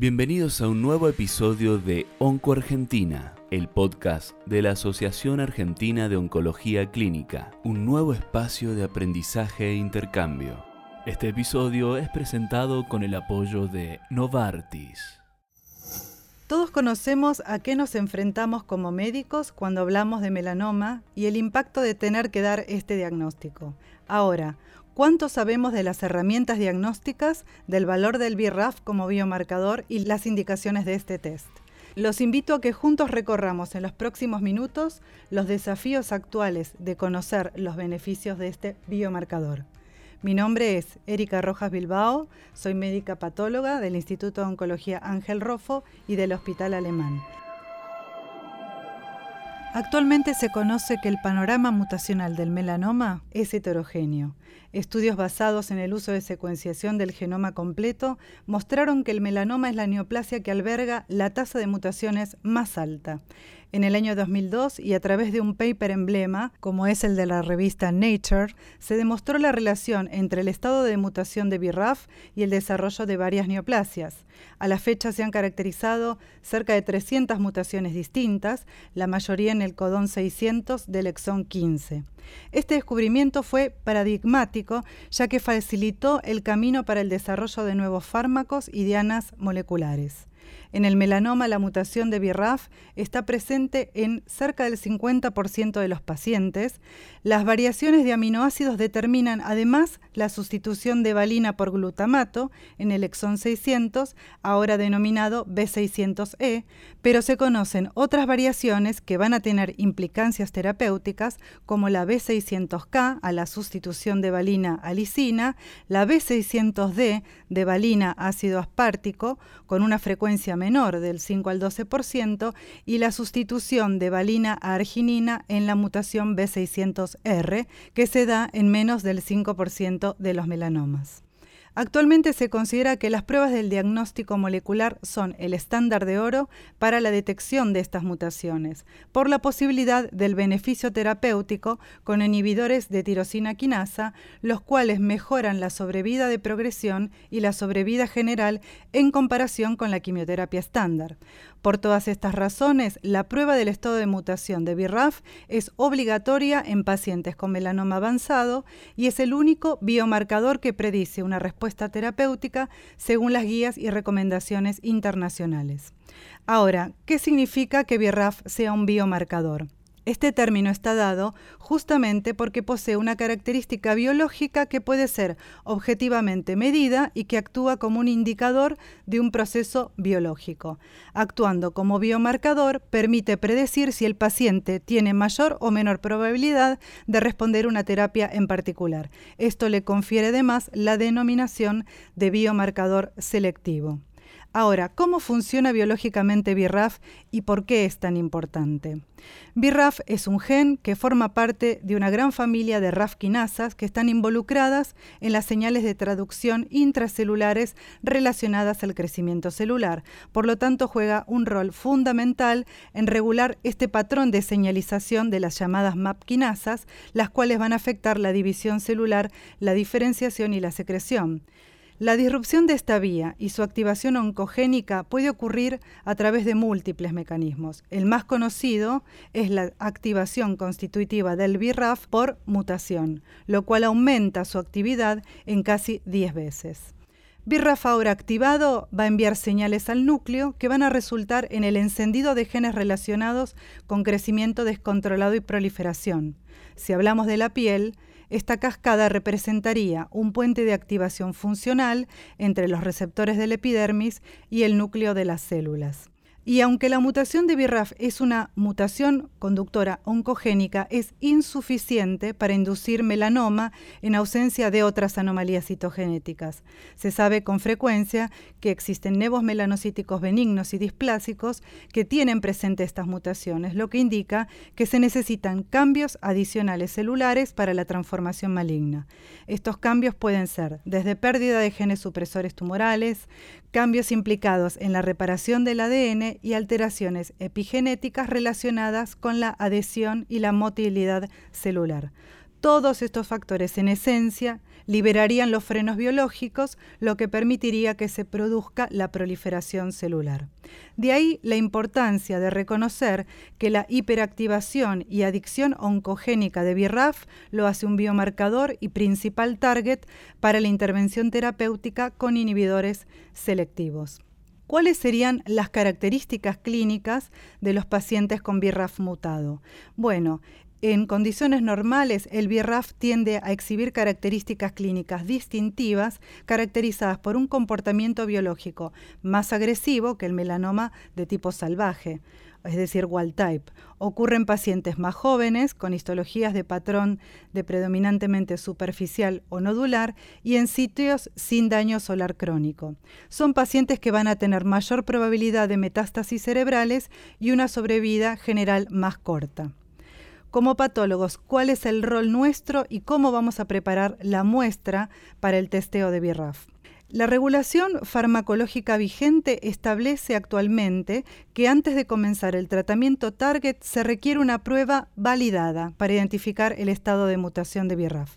Bienvenidos a un nuevo episodio de Onco Argentina, el podcast de la Asociación Argentina de Oncología Clínica, un nuevo espacio de aprendizaje e intercambio. Este episodio es presentado con el apoyo de Novartis. Todos conocemos a qué nos enfrentamos como médicos cuando hablamos de melanoma y el impacto de tener que dar este diagnóstico. Ahora, ¿cuánto sabemos de las herramientas diagnósticas, del valor del BRAF como biomarcador y las indicaciones de este test? Los invito a que juntos recorramos en los próximos minutos los desafíos actuales de conocer los beneficios de este biomarcador. Mi nombre es Erika Rojas Bilbao, soy médica patóloga del Instituto de Oncología Ángel Rofo y del Hospital Alemán. Actualmente se conoce que el panorama mutacional del melanoma es heterogéneo. Estudios basados en el uso de secuenciación del genoma completo mostraron que el melanoma es la neoplasia que alberga la tasa de mutaciones más alta en el año 2002 y a través de un paper emblema, como es el de la revista Nature, se demostró la relación entre el estado de mutación de BRAF y el desarrollo de varias neoplasias. A la fecha se han caracterizado cerca de 300 mutaciones distintas, la mayoría en el codón 600 del exón 15. Este descubrimiento fue paradigmático ya que facilitó el camino para el desarrollo de nuevos fármacos y dianas moleculares. En el melanoma, la mutación de BRAF está presente en cerca del 50% de los pacientes. Las variaciones de aminoácidos determinan además la sustitución de valina por glutamato en el exón 600, ahora denominado B600E, pero se conocen otras variaciones que van a tener implicancias terapéuticas, como la B600K a la sustitución de valina a lisina, la B600D de valina ácido aspartico con una frecuencia menor del 5 al 12% y la sustitución de valina a arginina en la mutación B600R, que se da en menos del 5% de los melanomas. Actualmente se considera que las pruebas del diagnóstico molecular son el estándar de oro para la detección de estas mutaciones, por la posibilidad del beneficio terapéutico con inhibidores de tirosina quinasa, los cuales mejoran la sobrevida de progresión y la sobrevida general en comparación con la quimioterapia estándar. Por todas estas razones, la prueba del estado de mutación de BRAF es obligatoria en pacientes con melanoma avanzado y es el único biomarcador que predice una respuesta terapéutica según las guías y recomendaciones internacionales. Ahora, ¿qué significa que BRAF sea un biomarcador? Este término está dado justamente porque posee una característica biológica que puede ser objetivamente medida y que actúa como un indicador de un proceso biológico. Actuando como biomarcador, permite predecir si el paciente tiene mayor o menor probabilidad de responder una terapia en particular. Esto le confiere además la denominación de biomarcador selectivo. Ahora, ¿cómo funciona biológicamente BRAF y por qué es tan importante? BRAF es un gen que forma parte de una gran familia de RAF quinasas que están involucradas en las señales de traducción intracelulares relacionadas al crecimiento celular. Por lo tanto, juega un rol fundamental en regular este patrón de señalización de las llamadas MAP quinasas, las cuales van a afectar la división celular, la diferenciación y la secreción. La disrupción de esta vía y su activación oncogénica puede ocurrir a través de múltiples mecanismos. El más conocido es la activación constitutiva del BRAF por mutación, lo cual aumenta su actividad en casi 10 veces. BRAF ahora activado va a enviar señales al núcleo que van a resultar en el encendido de genes relacionados con crecimiento descontrolado y proliferación. Si hablamos de la piel, esta cascada representaría un puente de activación funcional entre los receptores del epidermis y el núcleo de las células. Y aunque la mutación de BRAF es una mutación conductora oncogénica, es insuficiente para inducir melanoma en ausencia de otras anomalías citogenéticas. Se sabe con frecuencia que existen nevos melanocíticos benignos y displásicos que tienen presente estas mutaciones, lo que indica que se necesitan cambios adicionales celulares para la transformación maligna. Estos cambios pueden ser desde pérdida de genes supresores tumorales, cambios implicados en la reparación del ADN y alteraciones epigenéticas relacionadas con la adhesión y la motilidad celular. Todos estos factores en esencia liberarían los frenos biológicos, lo que permitiría que se produzca la proliferación celular. De ahí la importancia de reconocer que la hiperactivación y adicción oncogénica de BRAF lo hace un biomarcador y principal target para la intervención terapéutica con inhibidores selectivos. ¿Cuáles serían las características clínicas de los pacientes con BRAF mutado? Bueno, en condiciones normales, el BRAF tiende a exhibir características clínicas distintivas caracterizadas por un comportamiento biológico más agresivo que el melanoma de tipo salvaje, es decir, wild type. Ocurre en pacientes más jóvenes, con histologías de patrón de predominantemente superficial o nodular y en sitios sin daño solar crónico. Son pacientes que van a tener mayor probabilidad de metástasis cerebrales y una sobrevida general más corta. Como patólogos, ¿cuál es el rol nuestro y cómo vamos a preparar la muestra para el testeo de BRAF? La regulación farmacológica vigente establece actualmente que antes de comenzar el tratamiento target se requiere una prueba validada para identificar el estado de mutación de BRAF.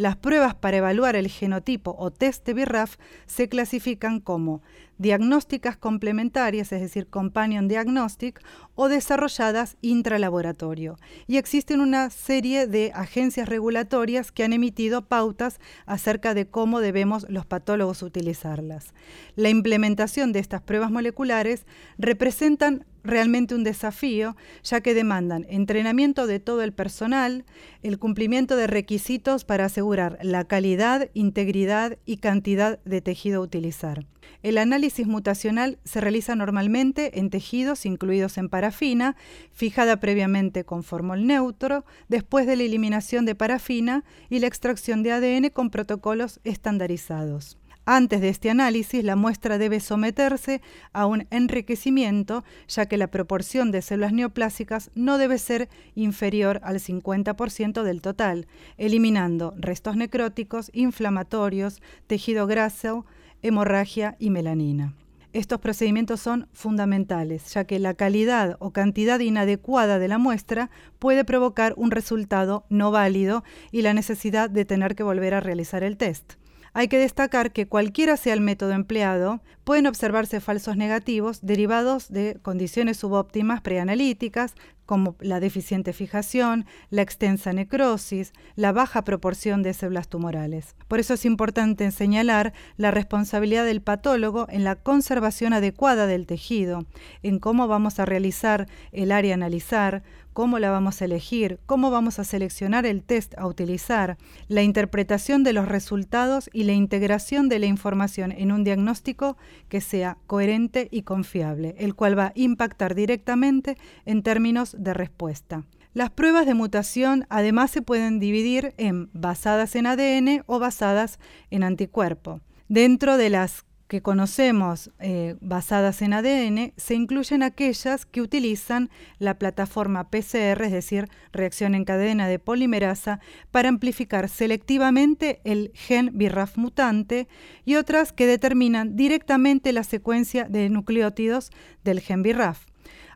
Las pruebas para evaluar el genotipo o test de BRAF se clasifican como diagnósticas complementarias, es decir, companion diagnostic, o desarrolladas intralaboratorio. Y existen una serie de agencias regulatorias que han emitido pautas acerca de cómo debemos los patólogos utilizarlas. La implementación de estas pruebas moleculares representan realmente un desafío, ya que demandan entrenamiento de todo el personal, el cumplimiento de requisitos para asegurar la calidad, integridad y cantidad de tejido a utilizar. El análisis mutacional se realiza normalmente en tejidos incluidos en parafina, fijada previamente con formol neutro, después de la eliminación de parafina y la extracción de ADN con protocolos estandarizados. Antes de este análisis, la muestra debe someterse a un enriquecimiento, ya que la proporción de células neoplásicas no debe ser inferior al 50% del total, eliminando restos necróticos, inflamatorios, tejido graso, hemorragia y melanina. Estos procedimientos son fundamentales, ya que la calidad o cantidad inadecuada de la muestra puede provocar un resultado no válido y la necesidad de tener que volver a realizar el test. Hay que destacar que cualquiera sea el método empleado, pueden observarse falsos negativos derivados de condiciones subóptimas preanalíticas, como la deficiente fijación, la extensa necrosis, la baja proporción de células tumorales. Por eso es importante señalar la responsabilidad del patólogo en la conservación adecuada del tejido, en cómo vamos a realizar el área analizar, cómo la vamos a elegir, cómo vamos a seleccionar el test a utilizar, la interpretación de los resultados y la integración de la información en un diagnóstico que sea coherente y confiable, el cual va a impactar directamente en términos de respuesta. Las pruebas de mutación además se pueden dividir en basadas en ADN o basadas en anticuerpo. Dentro de las que conocemos eh, basadas en ADN se incluyen aquellas que utilizan la plataforma PCR, es decir, reacción en cadena de polimerasa, para amplificar selectivamente el gen BRAF mutante y otras que determinan directamente la secuencia de nucleótidos del gen BRAF.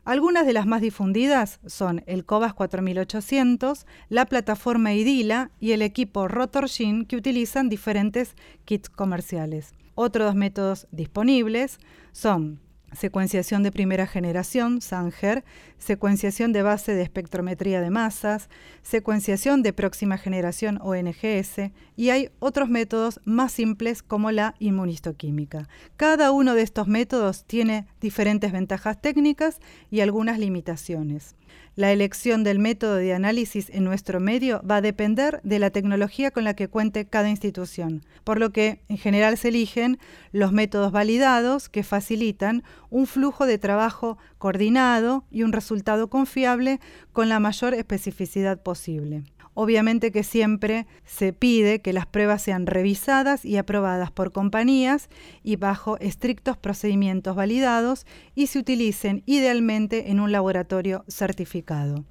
Algunas de las más difundidas son el COVAS 4800, la plataforma IDILA y el equipo RotorGene que utilizan diferentes kits comerciales. Otros métodos disponibles son secuenciación de primera generación, Sanger, secuenciación de base de espectrometría de masas, secuenciación de próxima generación ONGS y hay otros métodos más simples como la inmunistoquímica. Cada uno de estos métodos tiene diferentes ventajas técnicas y algunas limitaciones. La elección del método de análisis en nuestro medio va a depender de la tecnología con la que cuente cada institución, por lo que en general se eligen los métodos validados que facilitan un flujo de trabajo coordinado y un resultado confiable con la mayor especificidad posible. Obviamente que siempre se pide que las pruebas sean revisadas y aprobadas por compañías y bajo estrictos procedimientos validados y se utilicen idealmente en un laboratorio certificado.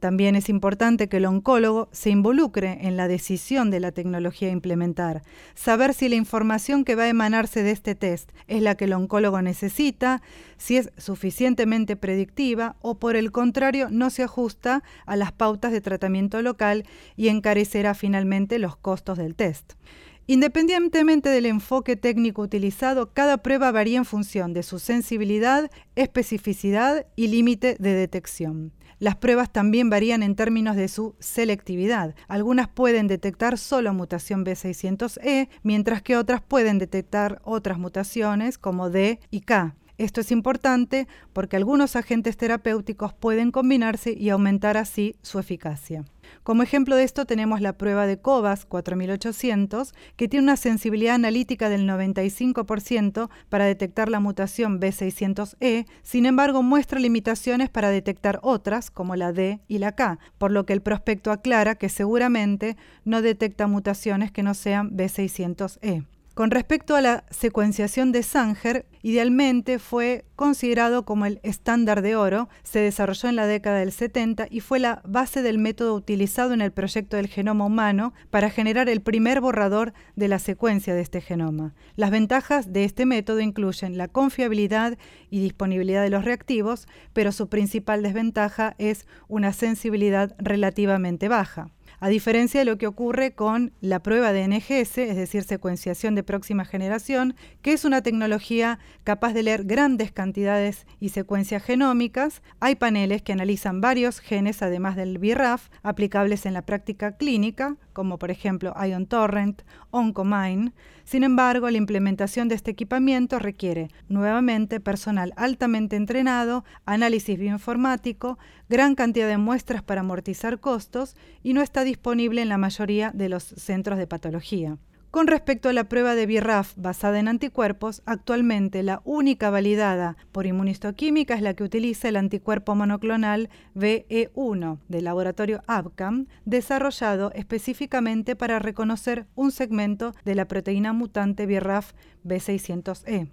También es importante que el oncólogo se involucre en la decisión de la tecnología a implementar, saber si la información que va a emanarse de este test es la que el oncólogo necesita, si es suficientemente predictiva o por el contrario no se ajusta a las pautas de tratamiento local y encarecerá finalmente los costos del test. Independientemente del enfoque técnico utilizado, cada prueba varía en función de su sensibilidad, especificidad y límite de detección. Las pruebas también varían en términos de su selectividad. Algunas pueden detectar solo mutación B600E, mientras que otras pueden detectar otras mutaciones como D y K. Esto es importante porque algunos agentes terapéuticos pueden combinarse y aumentar así su eficacia. Como ejemplo de esto tenemos la prueba de COVAS 4800, que tiene una sensibilidad analítica del 95% para detectar la mutación B600E, sin embargo muestra limitaciones para detectar otras, como la D y la K, por lo que el prospecto aclara que seguramente no detecta mutaciones que no sean B600E. Con respecto a la secuenciación de Sanger, idealmente fue considerado como el estándar de oro, se desarrolló en la década del 70 y fue la base del método utilizado en el proyecto del genoma humano para generar el primer borrador de la secuencia de este genoma. Las ventajas de este método incluyen la confiabilidad y disponibilidad de los reactivos, pero su principal desventaja es una sensibilidad relativamente baja a diferencia de lo que ocurre con la prueba de NGS, es decir, secuenciación de próxima generación, que es una tecnología capaz de leer grandes cantidades y secuencias genómicas. Hay paneles que analizan varios genes, además del BRAF, aplicables en la práctica clínica, como por ejemplo IonTorrent, OncoMine. Sin embargo, la implementación de este equipamiento requiere nuevamente personal altamente entrenado, análisis bioinformático, gran cantidad de muestras para amortizar costos y no está disponible en la mayoría de los centros de patología. Con respecto a la prueba de BRAF basada en anticuerpos, actualmente la única validada por inmunistoquímica es la que utiliza el anticuerpo monoclonal VE1 del laboratorio Abcam, desarrollado específicamente para reconocer un segmento de la proteína mutante BRAF B600E.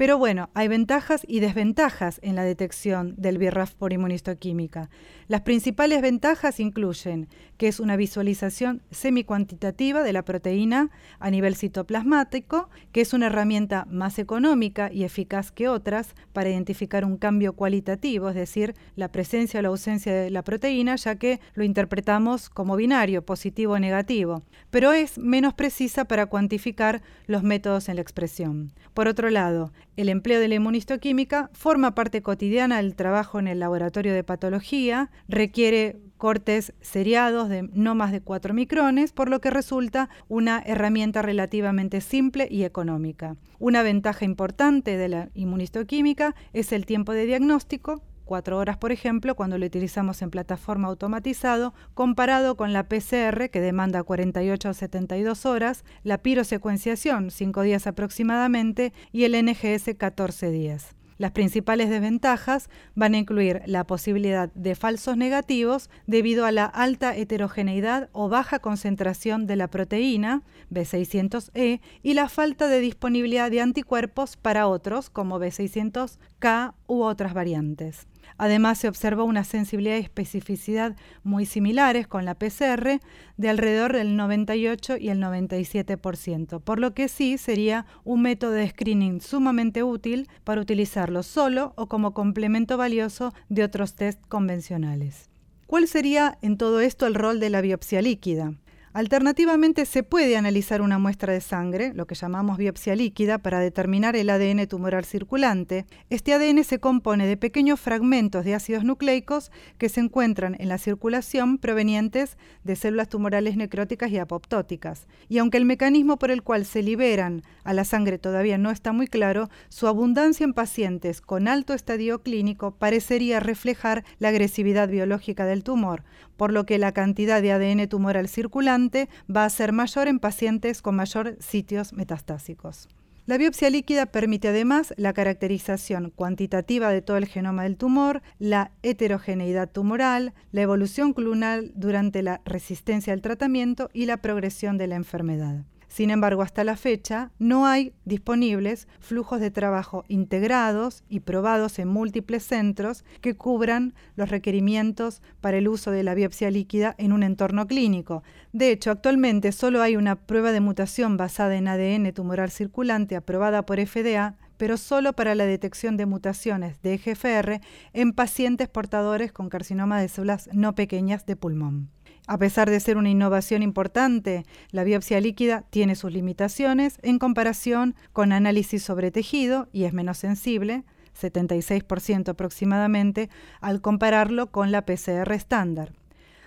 Pero bueno, hay ventajas y desventajas en la detección del BRAF por inmunistoquímica. Las principales ventajas incluyen que es una visualización semicuantitativa de la proteína a nivel citoplasmático, que es una herramienta más económica y eficaz que otras para identificar un cambio cualitativo, es decir, la presencia o la ausencia de la proteína, ya que lo interpretamos como binario, positivo o negativo, pero es menos precisa para cuantificar los métodos en la expresión. Por otro lado, el empleo de la inmunistoquímica forma parte cotidiana del trabajo en el laboratorio de patología, requiere cortes seriados de no más de 4 micrones, por lo que resulta una herramienta relativamente simple y económica. Una ventaja importante de la inmunistoquímica es el tiempo de diagnóstico, cuatro horas, por ejemplo, cuando lo utilizamos en plataforma automatizado, comparado con la PCR, que demanda 48 o 72 horas, la pirosecuenciación, 5 días aproximadamente, y el NGS, 14 días. Las principales desventajas van a incluir la posibilidad de falsos negativos debido a la alta heterogeneidad o baja concentración de la proteína B600E y la falta de disponibilidad de anticuerpos para otros como B600K u otras variantes. Además, se observó una sensibilidad y especificidad muy similares con la PCR de alrededor del 98 y el 97%, por lo que sí sería un método de screening sumamente útil para utilizarlo solo o como complemento valioso de otros test convencionales. ¿Cuál sería en todo esto el rol de la biopsia líquida? Alternativamente, se puede analizar una muestra de sangre, lo que llamamos biopsia líquida, para determinar el ADN tumoral circulante. Este ADN se compone de pequeños fragmentos de ácidos nucleicos que se encuentran en la circulación provenientes de células tumorales necróticas y apoptóticas. Y aunque el mecanismo por el cual se liberan a la sangre todavía no está muy claro, su abundancia en pacientes con alto estadio clínico parecería reflejar la agresividad biológica del tumor, por lo que la cantidad de ADN tumoral circulante va a ser mayor en pacientes con mayor sitios metastásicos. La biopsia líquida permite además la caracterización cuantitativa de todo el genoma del tumor, la heterogeneidad tumoral, la evolución clonal durante la resistencia al tratamiento y la progresión de la enfermedad. Sin embargo, hasta la fecha no hay disponibles flujos de trabajo integrados y probados en múltiples centros que cubran los requerimientos para el uso de la biopsia líquida en un entorno clínico. De hecho, actualmente solo hay una prueba de mutación basada en ADN tumoral circulante aprobada por FDA pero solo para la detección de mutaciones de EGFR en pacientes portadores con carcinoma de células no pequeñas de pulmón. A pesar de ser una innovación importante, la biopsia líquida tiene sus limitaciones en comparación con análisis sobre tejido y es menos sensible, 76% aproximadamente, al compararlo con la PCR estándar.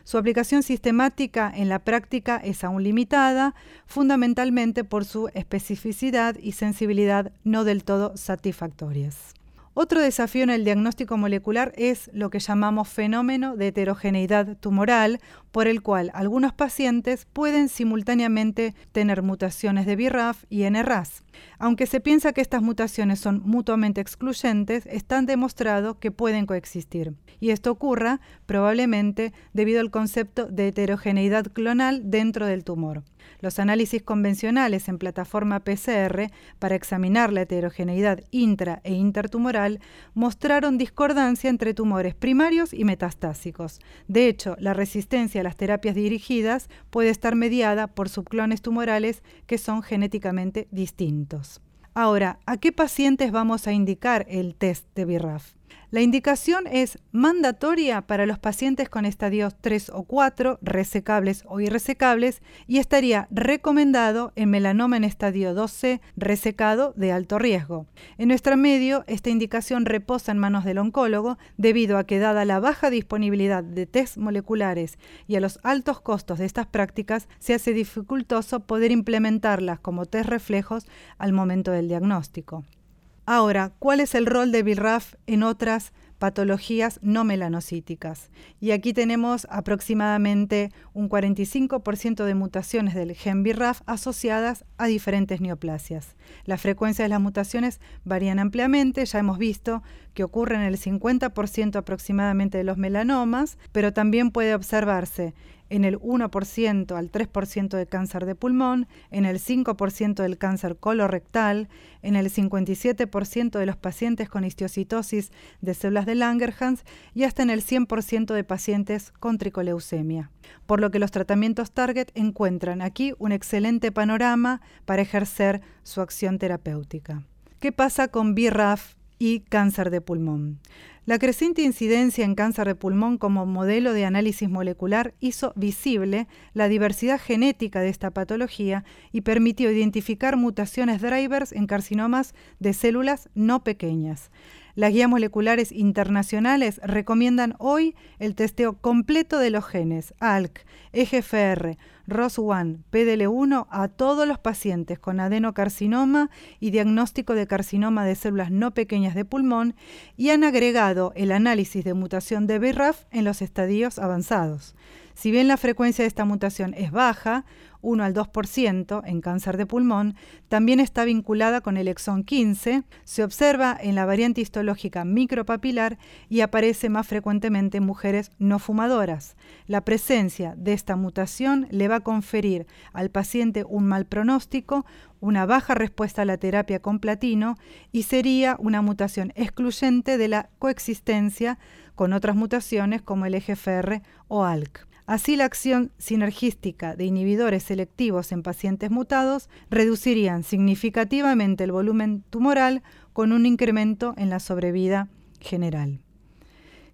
Su aplicación sistemática en la práctica es aún limitada, fundamentalmente por su especificidad y sensibilidad no del todo satisfactorias. Otro desafío en el diagnóstico molecular es lo que llamamos fenómeno de heterogeneidad tumoral, por el cual algunos pacientes pueden simultáneamente tener mutaciones de BRAF y NRAS. Aunque se piensa que estas mutaciones son mutuamente excluyentes, están demostrado que pueden coexistir. Y esto ocurra probablemente debido al concepto de heterogeneidad clonal dentro del tumor. Los análisis convencionales en plataforma PCR para examinar la heterogeneidad intra e intertumoral mostraron discordancia entre tumores primarios y metastásicos. De hecho, la resistencia a las terapias dirigidas puede estar mediada por subclones tumorales que son genéticamente distintos. Ahora, ¿a qué pacientes vamos a indicar el test de BRAF? La indicación es mandatoria para los pacientes con estadios 3 o 4, resecables o irresecables, y estaría recomendado en melanoma en estadio 12, resecado de alto riesgo. En nuestro medio, esta indicación reposa en manos del oncólogo debido a que dada la baja disponibilidad de test moleculares y a los altos costos de estas prácticas, se hace dificultoso poder implementarlas como test reflejos al momento del diagnóstico. Ahora, ¿cuál es el rol de BRAF en otras patologías no melanocíticas? Y aquí tenemos aproximadamente un 45% de mutaciones del gen BRAF asociadas a diferentes neoplasias. La frecuencia de las mutaciones varían ampliamente, ya hemos visto que ocurre en el 50% aproximadamente de los melanomas, pero también puede observarse en el 1% al 3% de cáncer de pulmón, en el 5% del cáncer colorectal, en el 57% de los pacientes con histiocitosis de células de Langerhans y hasta en el 100% de pacientes con tricoleucemia. Por lo que los tratamientos Target encuentran aquí un excelente panorama para ejercer su acción terapéutica. ¿Qué pasa con BRAF y cáncer de pulmón? La creciente incidencia en cáncer de pulmón como modelo de análisis molecular hizo visible la diversidad genética de esta patología y permitió identificar mutaciones drivers en carcinomas de células no pequeñas. Las guías moleculares internacionales recomiendan hoy el testeo completo de los genes ALK, EGFR, ROS1, PDL1 a todos los pacientes con adenocarcinoma y diagnóstico de carcinoma de células no pequeñas de pulmón y han agregado el análisis de mutación de BRAF en los estadios avanzados. Si bien la frecuencia de esta mutación es baja, 1 al 2% en cáncer de pulmón, también está vinculada con el exón 15, se observa en la variante histológica micropapilar y aparece más frecuentemente en mujeres no fumadoras. La presencia de esta mutación le va a conferir al paciente un mal pronóstico, una baja respuesta a la terapia con platino y sería una mutación excluyente de la coexistencia con otras mutaciones como el EGFR o ALK. Así, la acción sinergística de inhibidores selectivos en pacientes mutados reducirían significativamente el volumen tumoral con un incremento en la sobrevida general.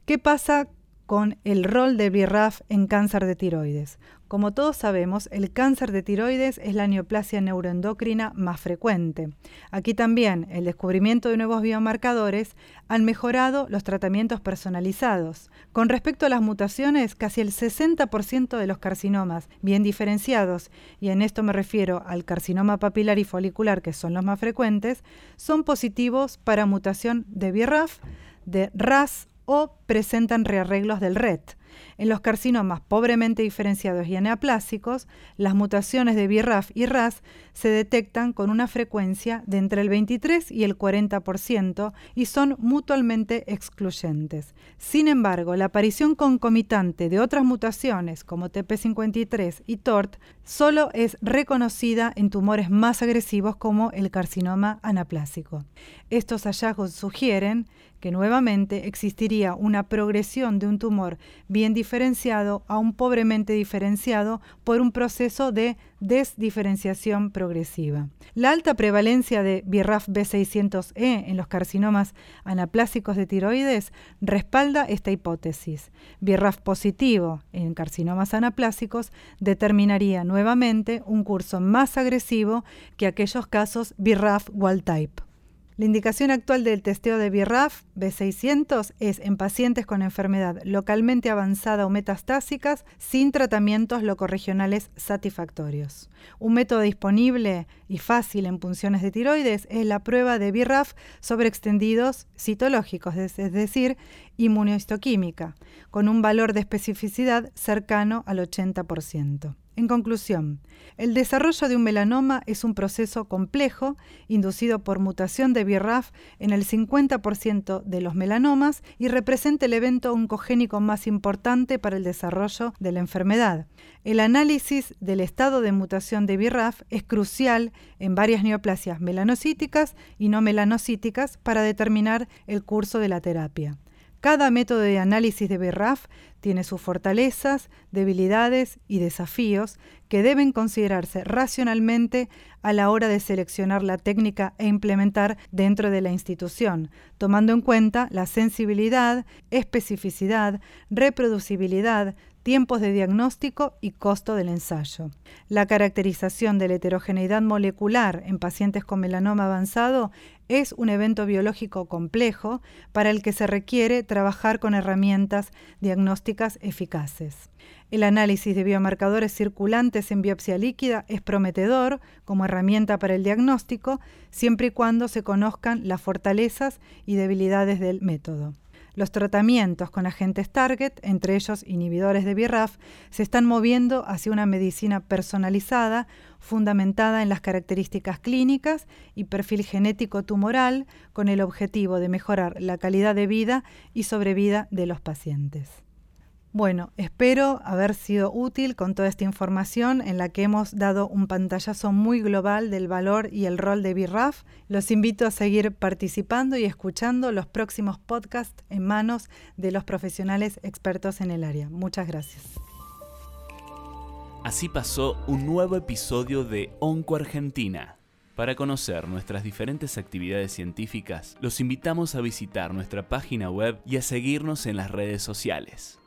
¿Qué pasa con el rol de BRAF en cáncer de tiroides. Como todos sabemos, el cáncer de tiroides es la neoplasia neuroendocrina más frecuente. Aquí también el descubrimiento de nuevos biomarcadores han mejorado los tratamientos personalizados. Con respecto a las mutaciones, casi el 60% de los carcinomas bien diferenciados, y en esto me refiero al carcinoma papilar y folicular, que son los más frecuentes, son positivos para mutación de BRAF, de RAS o presentan rearreglos del RET. En los carcinomas pobremente diferenciados y aneaplásicos, las mutaciones de BRAF y RAS se detectan con una frecuencia de entre el 23 y el 40% y son mutuamente excluyentes. Sin embargo, la aparición concomitante de otras mutaciones como TP53 y TORT solo es reconocida en tumores más agresivos como el carcinoma anaplásico. Estos hallazgos sugieren que nuevamente existiría una progresión de un tumor bien diferenciado a un pobremente diferenciado por un proceso de desdiferenciación progresiva. La alta prevalencia de BRAF B600E en los carcinomas anaplásicos de tiroides respalda esta hipótesis. BRAF positivo en carcinomas anaplásicos determinaría nuevamente un curso más agresivo que aquellos casos BRAF wild type. La indicación actual del testeo de BRAF B600 es en pacientes con enfermedad localmente avanzada o metastásicas sin tratamientos locorregionales satisfactorios. Un método disponible y fácil en punciones de tiroides es la prueba de BRAF sobre extendidos citológicos, es decir, inmunohistoquímica, con un valor de especificidad cercano al 80%. En conclusión, el desarrollo de un melanoma es un proceso complejo inducido por mutación de BRAF en el 50% de los melanomas y representa el evento oncogénico más importante para el desarrollo de la enfermedad. El análisis del estado de mutación de BRAF es crucial en varias neoplasias melanocíticas y no melanocíticas para determinar el curso de la terapia. Cada método de análisis de BRAF tiene sus fortalezas, debilidades y desafíos que deben considerarse racionalmente a la hora de seleccionar la técnica e implementar dentro de la institución, tomando en cuenta la sensibilidad, especificidad, reproducibilidad, tiempos de diagnóstico y costo del ensayo. La caracterización de la heterogeneidad molecular en pacientes con melanoma avanzado es un evento biológico complejo para el que se requiere trabajar con herramientas diagnósticas eficaces. El análisis de biomarcadores circulantes en biopsia líquida es prometedor como herramienta para el diagnóstico, siempre y cuando se conozcan las fortalezas y debilidades del método. Los tratamientos con agentes target, entre ellos inhibidores de BRAF, se están moviendo hacia una medicina personalizada, fundamentada en las características clínicas y perfil genético tumoral, con el objetivo de mejorar la calidad de vida y sobrevida de los pacientes. Bueno, espero haber sido útil con toda esta información en la que hemos dado un pantallazo muy global del valor y el rol de BRAF. Los invito a seguir participando y escuchando los próximos podcasts en manos de los profesionales expertos en el área. Muchas gracias. Así pasó un nuevo episodio de Onco Argentina. Para conocer nuestras diferentes actividades científicas, los invitamos a visitar nuestra página web y a seguirnos en las redes sociales.